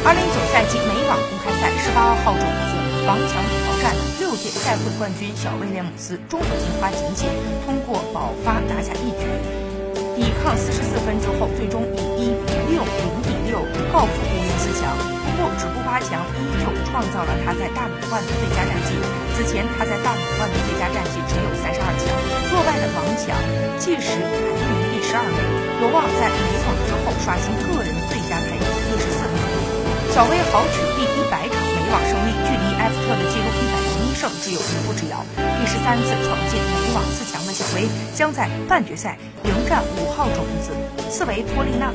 二零一九赛季美网公开赛十八号种子王强挑战六届赛会冠军小威廉姆斯，中国金花仅仅通过保发拿下一局，抵抗四十四分之后，最终以一比六、零比六告负无缘四强。不过，止步八强依旧创造了他在大满贯的最佳战绩。此前他在大满贯的最佳战绩只有三十二强，落败的王强届时排名第十二位，有望在美网之后刷新小威豪取第一百场美网胜利，距离埃弗特的纪录一百零一胜只有一步之遥。第十三次闯进美网四强的小威，将在半决赛迎战五号种子斯维托利娜。